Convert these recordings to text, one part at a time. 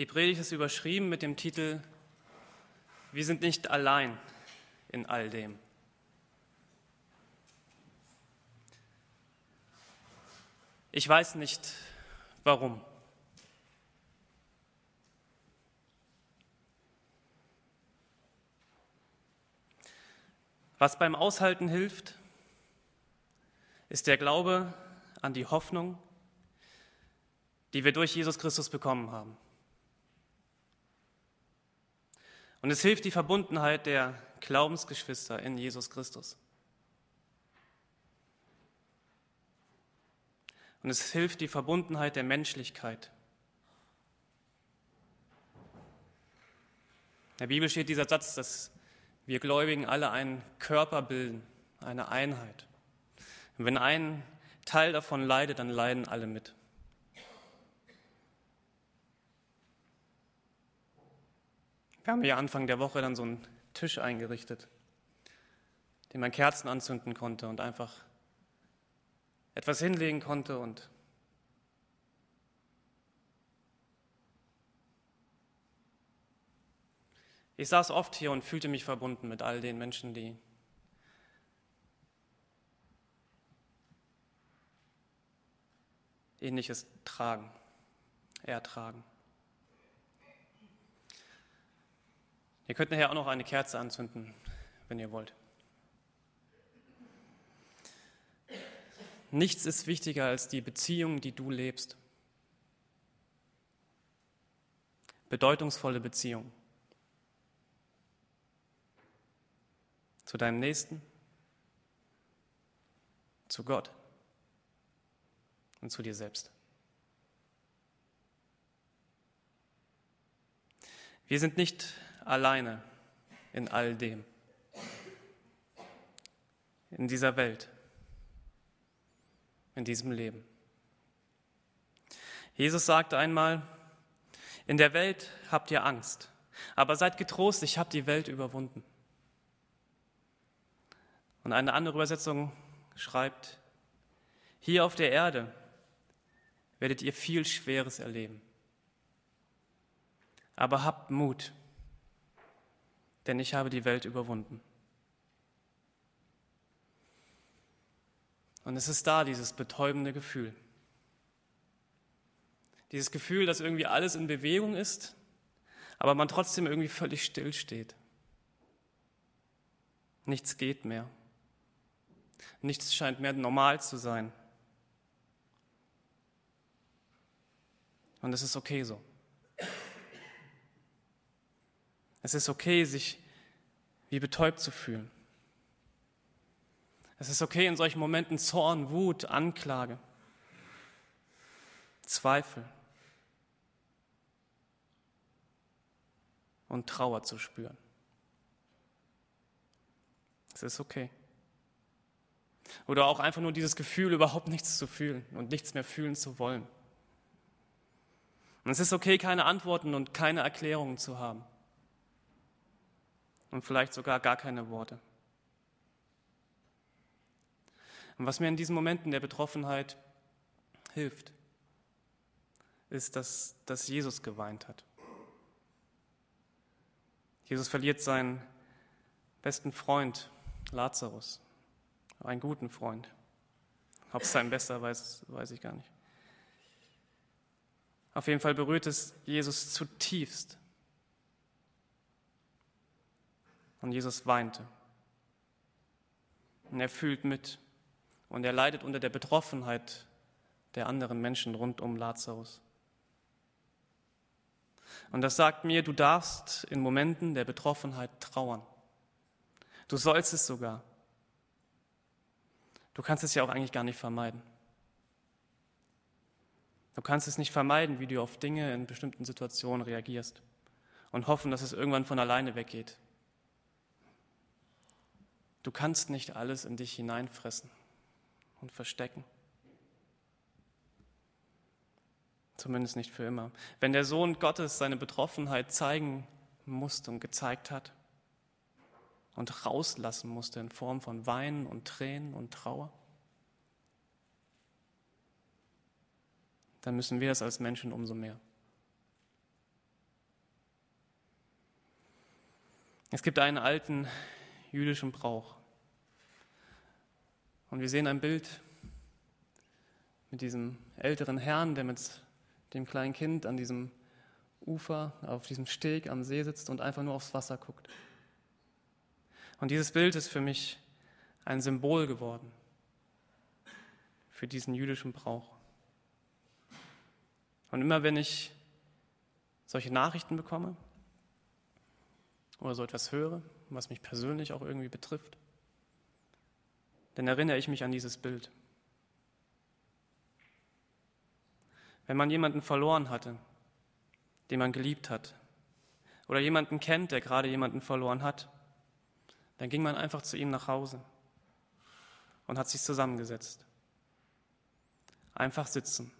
Die Predigt ist überschrieben mit dem Titel Wir sind nicht allein in all dem. Ich weiß nicht warum. Was beim Aushalten hilft, ist der Glaube an die Hoffnung, die wir durch Jesus Christus bekommen haben. Und es hilft die Verbundenheit der Glaubensgeschwister in Jesus Christus. Und es hilft die Verbundenheit der Menschlichkeit. In der Bibel steht dieser Satz, dass wir Gläubigen alle einen Körper bilden, eine Einheit. Und wenn ein Teil davon leidet, dann leiden alle mit. Wir haben hier Anfang der Woche dann so einen Tisch eingerichtet, den man Kerzen anzünden konnte und einfach etwas hinlegen konnte und Ich saß oft hier und fühlte mich verbunden mit all den Menschen, die Ähnliches tragen, ertragen. Ihr könnt nachher auch noch eine Kerze anzünden, wenn ihr wollt. Nichts ist wichtiger als die Beziehung, die du lebst. Bedeutungsvolle Beziehung. zu deinem Nächsten, zu Gott und zu dir selbst. Wir sind nicht alleine in all dem, in dieser Welt, in diesem Leben. Jesus sagte einmal, in der Welt habt ihr Angst, aber seid getrost, ich habe die Welt überwunden. Und eine andere Übersetzung schreibt, hier auf der Erde werdet ihr viel Schweres erleben. Aber habt Mut, denn ich habe die Welt überwunden. Und es ist da dieses betäubende Gefühl. Dieses Gefühl, dass irgendwie alles in Bewegung ist, aber man trotzdem irgendwie völlig still steht. Nichts geht mehr. Nichts scheint mehr normal zu sein. Und es ist okay so. Es ist okay, sich wie betäubt zu fühlen. Es ist okay, in solchen Momenten Zorn, Wut, Anklage, Zweifel und Trauer zu spüren. Es ist okay. Oder auch einfach nur dieses Gefühl, überhaupt nichts zu fühlen und nichts mehr fühlen zu wollen. Und es ist okay, keine Antworten und keine Erklärungen zu haben. Und vielleicht sogar gar keine Worte. Und was mir in diesen Momenten der Betroffenheit hilft, ist, dass, dass Jesus geweint hat. Jesus verliert seinen besten Freund Lazarus einen guten Freund. Ob es sein bester weiß, weiß ich gar nicht. Auf jeden Fall berührt es Jesus zutiefst. Und Jesus weinte. Und er fühlt mit. Und er leidet unter der Betroffenheit der anderen Menschen rund um Lazarus. Und das sagt mir, du darfst in Momenten der Betroffenheit trauern. Du sollst es sogar. Du kannst es ja auch eigentlich gar nicht vermeiden. Du kannst es nicht vermeiden, wie du auf Dinge in bestimmten Situationen reagierst und hoffen, dass es irgendwann von alleine weggeht. Du kannst nicht alles in dich hineinfressen und verstecken. Zumindest nicht für immer. Wenn der Sohn Gottes seine Betroffenheit zeigen musste und gezeigt hat und rauslassen musste in Form von Weinen und Tränen und Trauer, dann müssen wir das als Menschen umso mehr. Es gibt einen alten jüdischen Brauch. Und wir sehen ein Bild mit diesem älteren Herrn, der mit dem kleinen Kind an diesem Ufer, auf diesem Steg am See sitzt und einfach nur aufs Wasser guckt. Und dieses Bild ist für mich ein Symbol geworden für diesen jüdischen Brauch. Und immer wenn ich solche Nachrichten bekomme oder so etwas höre, was mich persönlich auch irgendwie betrifft, dann erinnere ich mich an dieses Bild. Wenn man jemanden verloren hatte, den man geliebt hat, oder jemanden kennt, der gerade jemanden verloren hat, dann ging man einfach zu ihm nach Hause und hat sich zusammengesetzt. Einfach sitzen.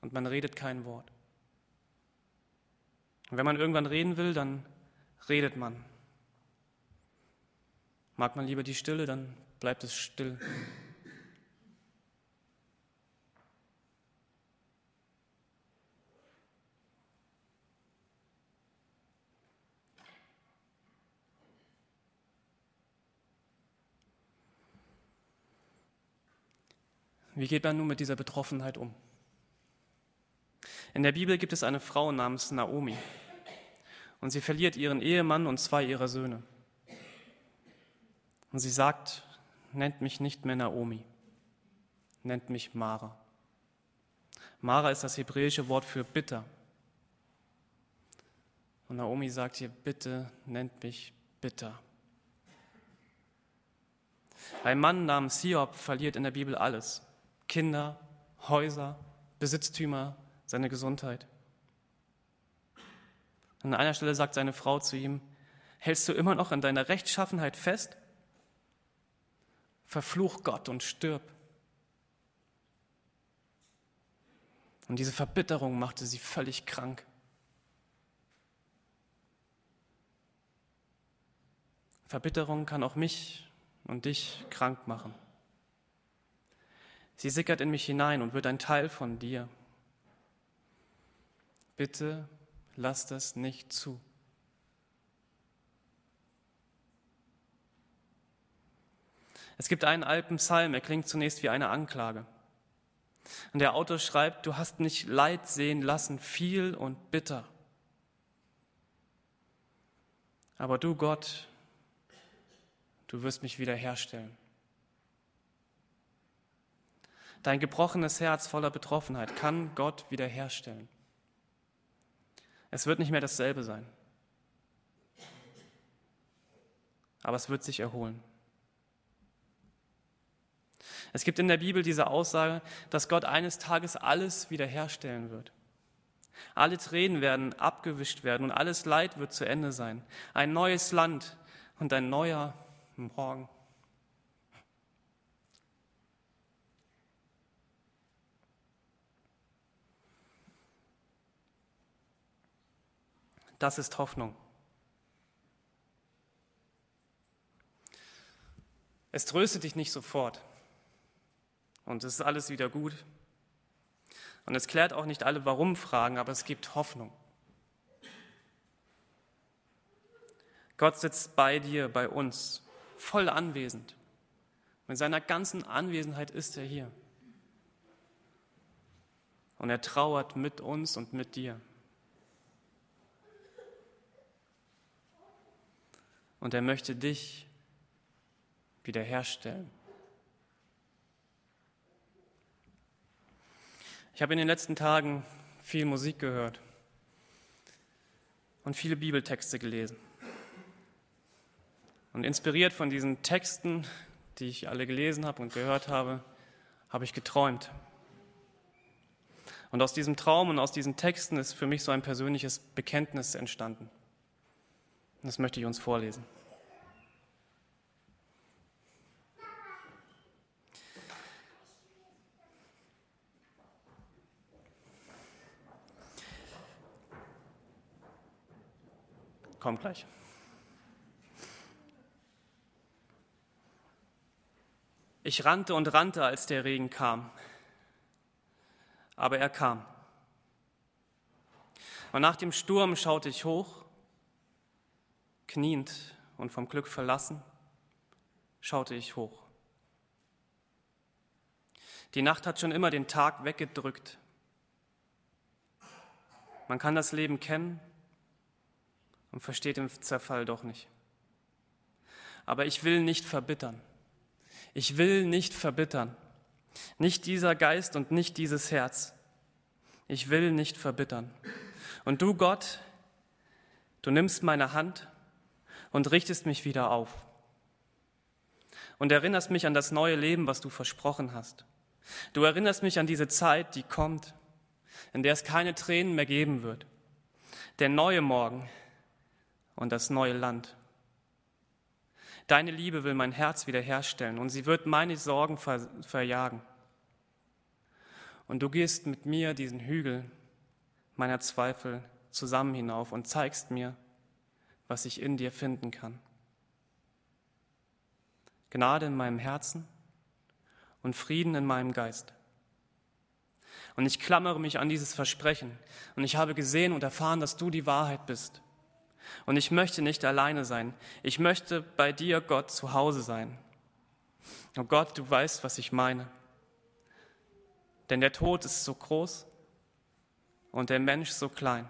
Und man redet kein Wort. Und wenn man irgendwann reden will, dann redet man. Mag man lieber die Stille, dann bleibt es still. Wie geht man nun mit dieser Betroffenheit um? In der Bibel gibt es eine Frau namens Naomi und sie verliert ihren Ehemann und zwei ihrer Söhne. Und sie sagt, nennt mich nicht mehr Naomi, nennt mich Mara. Mara ist das hebräische Wort für bitter. Und Naomi sagt hier, bitte nennt mich bitter. Ein Mann namens Hiob verliert in der Bibel alles. Kinder, Häuser, Besitztümer, seine Gesundheit. An einer Stelle sagt seine Frau zu ihm, hältst du immer noch an deiner Rechtschaffenheit fest? Verfluch Gott und stirb. Und diese Verbitterung machte sie völlig krank. Verbitterung kann auch mich und dich krank machen. Sie sickert in mich hinein und wird ein Teil von dir. Bitte lass das nicht zu. Es gibt einen alten Psalm, er klingt zunächst wie eine Anklage. Und der Autor schreibt, du hast mich Leid sehen lassen, viel und bitter. Aber du Gott, du wirst mich wiederherstellen. Dein gebrochenes Herz voller Betroffenheit kann Gott wiederherstellen. Es wird nicht mehr dasselbe sein. Aber es wird sich erholen. Es gibt in der Bibel diese Aussage, dass Gott eines Tages alles wiederherstellen wird. Alle Tränen werden abgewischt werden und alles Leid wird zu Ende sein. Ein neues Land und ein neuer Morgen. Das ist Hoffnung. Es tröstet dich nicht sofort und es ist alles wieder gut. Und es klärt auch nicht alle Warum-Fragen, aber es gibt Hoffnung. Gott sitzt bei dir, bei uns, voll anwesend. Mit seiner ganzen Anwesenheit ist er hier. Und er trauert mit uns und mit dir. Und er möchte dich wiederherstellen. Ich habe in den letzten Tagen viel Musik gehört und viele Bibeltexte gelesen. Und inspiriert von diesen Texten, die ich alle gelesen habe und gehört habe, habe ich geträumt. Und aus diesem Traum und aus diesen Texten ist für mich so ein persönliches Bekenntnis entstanden. Das möchte ich uns vorlesen. Kommt gleich. Ich rannte und rannte, als der Regen kam. Aber er kam. Und nach dem Sturm schaute ich hoch kniend und vom Glück verlassen, schaute ich hoch. Die Nacht hat schon immer den Tag weggedrückt. Man kann das Leben kennen und versteht den Zerfall doch nicht. Aber ich will nicht verbittern. Ich will nicht verbittern. Nicht dieser Geist und nicht dieses Herz. Ich will nicht verbittern. Und du, Gott, du nimmst meine Hand und richtest mich wieder auf. Und erinnerst mich an das neue Leben, was du versprochen hast. Du erinnerst mich an diese Zeit, die kommt, in der es keine Tränen mehr geben wird. Der neue Morgen und das neue Land. Deine Liebe will mein Herz wiederherstellen und sie wird meine Sorgen ver verjagen. Und du gehst mit mir diesen Hügel meiner Zweifel zusammen hinauf und zeigst mir, was ich in dir finden kann. Gnade in meinem Herzen und Frieden in meinem Geist. Und ich klammere mich an dieses Versprechen und ich habe gesehen und erfahren, dass du die Wahrheit bist. Und ich möchte nicht alleine sein. Ich möchte bei dir, Gott, zu Hause sein. Und Gott, du weißt, was ich meine. Denn der Tod ist so groß und der Mensch so klein.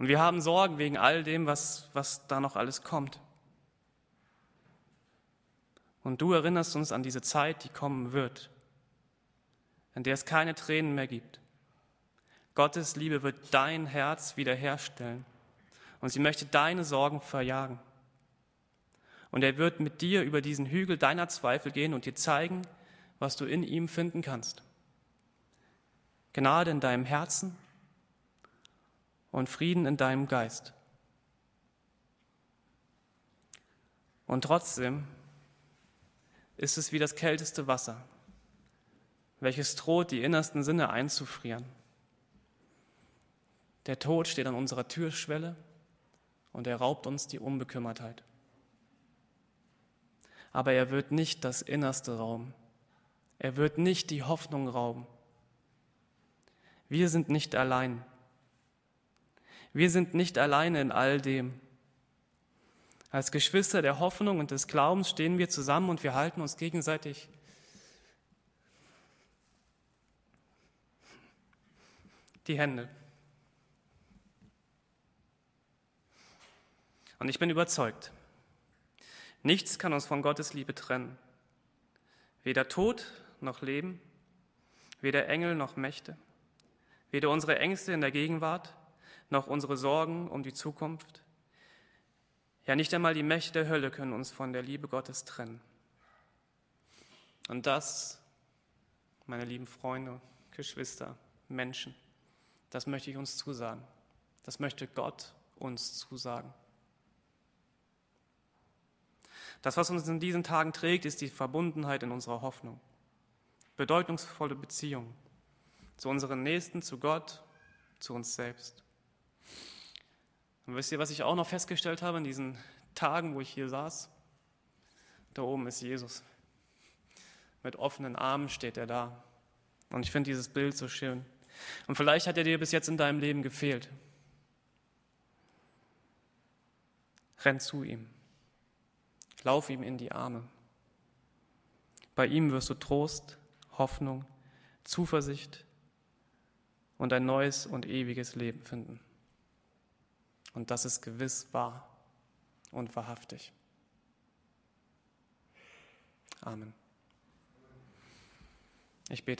Und wir haben Sorgen wegen all dem, was, was da noch alles kommt. Und du erinnerst uns an diese Zeit, die kommen wird, in der es keine Tränen mehr gibt. Gottes Liebe wird dein Herz wiederherstellen und sie möchte deine Sorgen verjagen. Und er wird mit dir über diesen Hügel deiner Zweifel gehen und dir zeigen, was du in ihm finden kannst. Gnade in deinem Herzen und Frieden in deinem Geist. Und trotzdem ist es wie das kälteste Wasser, welches droht, die innersten Sinne einzufrieren. Der Tod steht an unserer Türschwelle und er raubt uns die Unbekümmertheit. Aber er wird nicht das Innerste rauben. Er wird nicht die Hoffnung rauben. Wir sind nicht allein. Wir sind nicht alleine in all dem. Als Geschwister der Hoffnung und des Glaubens stehen wir zusammen und wir halten uns gegenseitig die Hände. Und ich bin überzeugt, nichts kann uns von Gottes Liebe trennen. Weder Tod noch Leben, weder Engel noch Mächte, weder unsere Ängste in der Gegenwart noch unsere Sorgen um die Zukunft, ja, nicht einmal die Mächte der Hölle können uns von der Liebe Gottes trennen. Und das, meine lieben Freunde, Geschwister, Menschen, das möchte ich uns zusagen. Das möchte Gott uns zusagen. Das, was uns in diesen Tagen trägt, ist die Verbundenheit in unserer Hoffnung. Bedeutungsvolle Beziehungen zu unseren Nächsten, zu Gott, zu uns selbst. Und wisst ihr, was ich auch noch festgestellt habe in diesen Tagen, wo ich hier saß? Da oben ist Jesus. Mit offenen Armen steht er da. Und ich finde dieses Bild so schön. Und vielleicht hat er dir bis jetzt in deinem Leben gefehlt. Renn zu ihm. Lauf ihm in die Arme. Bei ihm wirst du Trost, Hoffnung, Zuversicht und ein neues und ewiges Leben finden. Und das ist gewiss wahr und wahrhaftig. Amen. Ich bete.